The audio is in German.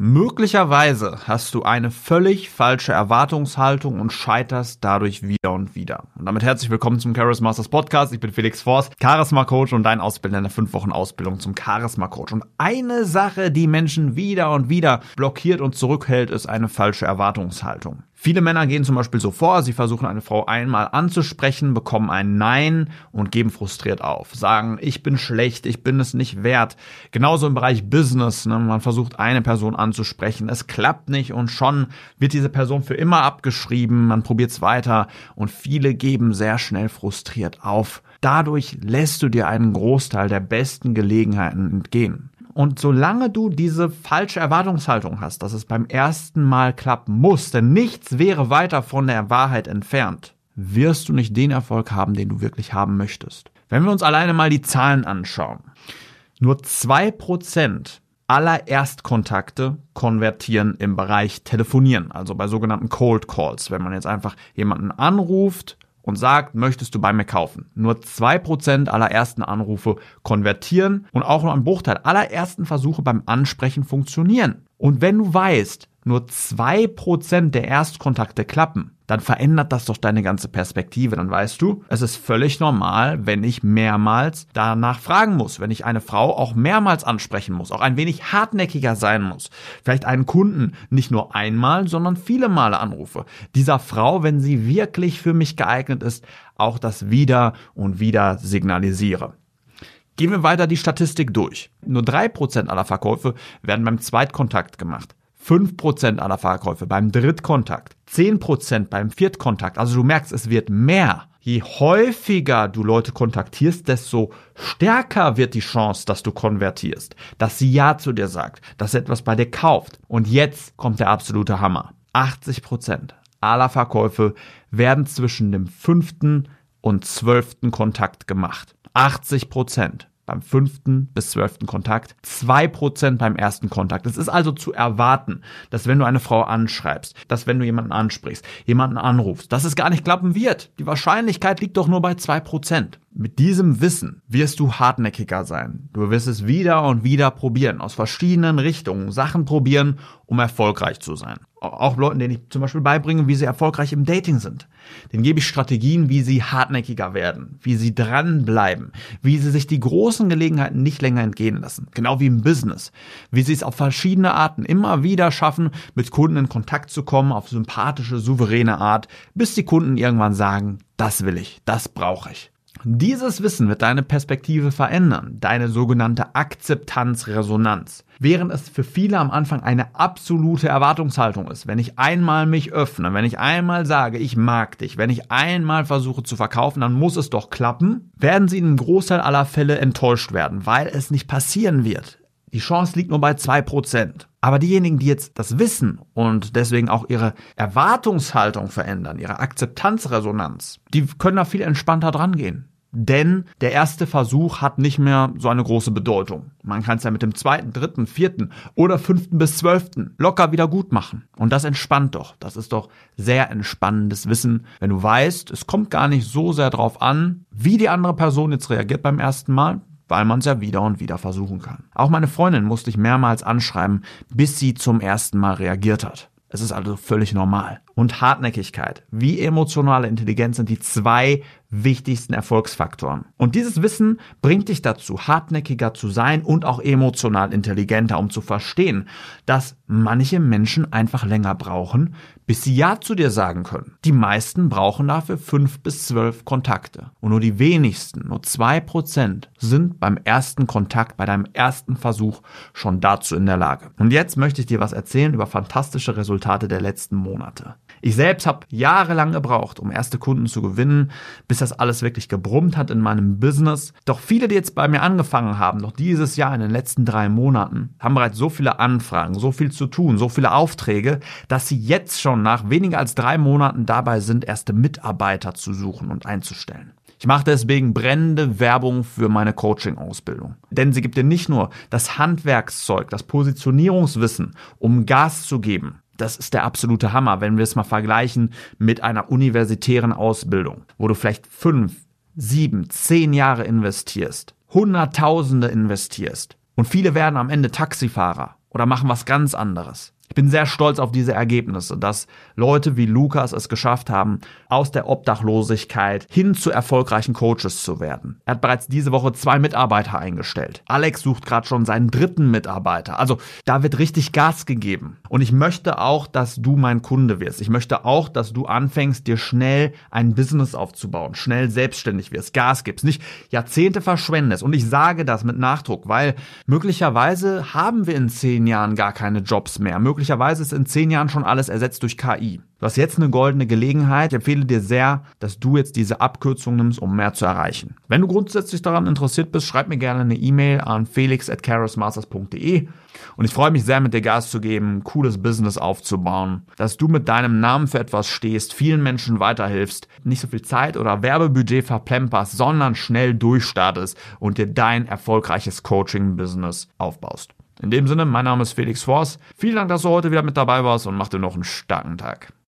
Möglicherweise hast du eine völlig falsche Erwartungshaltung und scheiterst dadurch wieder und wieder. Und damit herzlich willkommen zum Charisma Masters Podcast. Ich bin Felix Forst, Charisma Coach und dein Ausbilder in der 5 Wochen Ausbildung zum Charisma Coach. Und eine Sache, die Menschen wieder und wieder blockiert und zurückhält, ist eine falsche Erwartungshaltung. Viele Männer gehen zum Beispiel so vor, sie versuchen eine Frau einmal anzusprechen, bekommen ein Nein und geben frustriert auf. Sagen, ich bin schlecht, ich bin es nicht wert. Genauso im Bereich Business, ne? man versucht eine Person anzusprechen, es klappt nicht und schon wird diese Person für immer abgeschrieben, man probiert es weiter und viele geben sehr schnell frustriert auf. Dadurch lässt du dir einen Großteil der besten Gelegenheiten entgehen. Und solange du diese falsche Erwartungshaltung hast, dass es beim ersten Mal klappen muss, denn nichts wäre weiter von der Wahrheit entfernt, wirst du nicht den Erfolg haben, den du wirklich haben möchtest. Wenn wir uns alleine mal die Zahlen anschauen. Nur zwei Prozent aller Erstkontakte konvertieren im Bereich Telefonieren, also bei sogenannten Cold Calls. Wenn man jetzt einfach jemanden anruft und sagt, möchtest du bei mir kaufen? Nur zwei Prozent aller ersten Anrufe konvertieren und auch nur ein Bruchteil aller ersten Versuche beim Ansprechen funktionieren. Und wenn du weißt, nur zwei Prozent der Erstkontakte klappen, dann verändert das doch deine ganze Perspektive. Dann weißt du, es ist völlig normal, wenn ich mehrmals danach fragen muss, wenn ich eine Frau auch mehrmals ansprechen muss, auch ein wenig hartnäckiger sein muss. Vielleicht einen Kunden nicht nur einmal, sondern viele Male anrufe. Dieser Frau, wenn sie wirklich für mich geeignet ist, auch das wieder und wieder signalisiere. Gehen wir weiter die Statistik durch. Nur drei Prozent aller Verkäufe werden beim Zweitkontakt gemacht. 5% aller Verkäufe beim Drittkontakt, 10% beim Viertkontakt. Also du merkst, es wird mehr. Je häufiger du Leute kontaktierst, desto stärker wird die Chance, dass du konvertierst, dass sie Ja zu dir sagt, dass sie etwas bei dir kauft. Und jetzt kommt der absolute Hammer. 80% aller Verkäufe werden zwischen dem fünften und zwölften Kontakt gemacht. 80 beim fünften bis zwölften Kontakt, zwei Prozent beim ersten Kontakt. Es ist also zu erwarten, dass wenn du eine Frau anschreibst, dass wenn du jemanden ansprichst, jemanden anrufst, dass es gar nicht klappen wird. Die Wahrscheinlichkeit liegt doch nur bei zwei Prozent. Mit diesem Wissen wirst du hartnäckiger sein. Du wirst es wieder und wieder probieren, aus verschiedenen Richtungen Sachen probieren, um erfolgreich zu sein. Auch Leuten, denen ich zum Beispiel beibringe, wie sie erfolgreich im Dating sind. Denen gebe ich Strategien, wie sie hartnäckiger werden, wie sie dranbleiben, wie sie sich die großen Gelegenheiten nicht länger entgehen lassen. Genau wie im Business. Wie sie es auf verschiedene Arten immer wieder schaffen, mit Kunden in Kontakt zu kommen, auf sympathische, souveräne Art, bis die Kunden irgendwann sagen, das will ich, das brauche ich. Dieses Wissen wird deine Perspektive verändern, deine sogenannte Akzeptanzresonanz. Während es für viele am Anfang eine absolute Erwartungshaltung ist, wenn ich einmal mich öffne, wenn ich einmal sage, ich mag dich, wenn ich einmal versuche zu verkaufen, dann muss es doch klappen, werden sie in einem Großteil aller Fälle enttäuscht werden, weil es nicht passieren wird. Die Chance liegt nur bei zwei Prozent. Aber diejenigen, die jetzt das wissen und deswegen auch ihre Erwartungshaltung verändern, ihre Akzeptanzresonanz, die können da viel entspannter dran gehen. Denn der erste Versuch hat nicht mehr so eine große Bedeutung. Man kann es ja mit dem zweiten, dritten, vierten oder fünften bis zwölften locker wieder gut machen. Und das entspannt doch. Das ist doch sehr entspannendes Wissen, wenn du weißt, es kommt gar nicht so sehr drauf an, wie die andere Person jetzt reagiert beim ersten Mal, weil man es ja wieder und wieder versuchen kann. Auch meine Freundin musste ich mehrmals anschreiben, bis sie zum ersten Mal reagiert hat. Es ist also völlig normal. Und Hartnäckigkeit wie emotionale Intelligenz sind die zwei wichtigsten Erfolgsfaktoren. Und dieses Wissen bringt dich dazu, hartnäckiger zu sein und auch emotional intelligenter, um zu verstehen, dass manche Menschen einfach länger brauchen, bis sie Ja zu dir sagen können. Die meisten brauchen dafür fünf bis zwölf Kontakte. Und nur die wenigsten, nur zwei Prozent, sind beim ersten Kontakt, bei deinem ersten Versuch schon dazu in der Lage. Und jetzt möchte ich dir was erzählen über fantastische Resultate der letzten Monate. Ich selbst habe jahrelang gebraucht, um erste Kunden zu gewinnen, bis das alles wirklich gebrummt hat in meinem Business. Doch viele, die jetzt bei mir angefangen haben, noch dieses Jahr in den letzten drei Monaten, haben bereits so viele Anfragen, so viel zu tun, so viele Aufträge, dass sie jetzt schon nach weniger als drei Monaten dabei sind, erste Mitarbeiter zu suchen und einzustellen. Ich mache deswegen brennende Werbung für meine Coaching-Ausbildung. Denn sie gibt dir nicht nur das Handwerkszeug, das Positionierungswissen, um Gas zu geben, das ist der absolute Hammer, wenn wir es mal vergleichen mit einer universitären Ausbildung, wo du vielleicht fünf, sieben, zehn Jahre investierst, Hunderttausende investierst und viele werden am Ende Taxifahrer oder machen was ganz anderes. Ich bin sehr stolz auf diese Ergebnisse, dass Leute wie Lukas es geschafft haben, aus der Obdachlosigkeit hin zu erfolgreichen Coaches zu werden. Er hat bereits diese Woche zwei Mitarbeiter eingestellt. Alex sucht gerade schon seinen dritten Mitarbeiter. Also da wird richtig Gas gegeben. Und ich möchte auch, dass du mein Kunde wirst. Ich möchte auch, dass du anfängst, dir schnell ein Business aufzubauen, schnell selbstständig wirst, Gas gibst, nicht Jahrzehnte verschwendest. Und ich sage das mit Nachdruck, weil möglicherweise haben wir in zehn Jahren gar keine Jobs mehr möglicherweise ist in zehn Jahren schon alles ersetzt durch KI. Du hast jetzt eine goldene Gelegenheit. Ich empfehle dir sehr, dass du jetzt diese Abkürzung nimmst, um mehr zu erreichen. Wenn du grundsätzlich daran interessiert bist, schreib mir gerne eine E-Mail an felix.carosmasters.de und ich freue mich sehr, mit dir Gas zu geben, cooles Business aufzubauen, dass du mit deinem Namen für etwas stehst, vielen Menschen weiterhilfst, nicht so viel Zeit oder Werbebudget verplemperst, sondern schnell durchstartest und dir dein erfolgreiches Coaching-Business aufbaust. In dem Sinne, mein Name ist Felix Forst. Vielen Dank, dass du heute wieder mit dabei warst und mach dir noch einen starken Tag.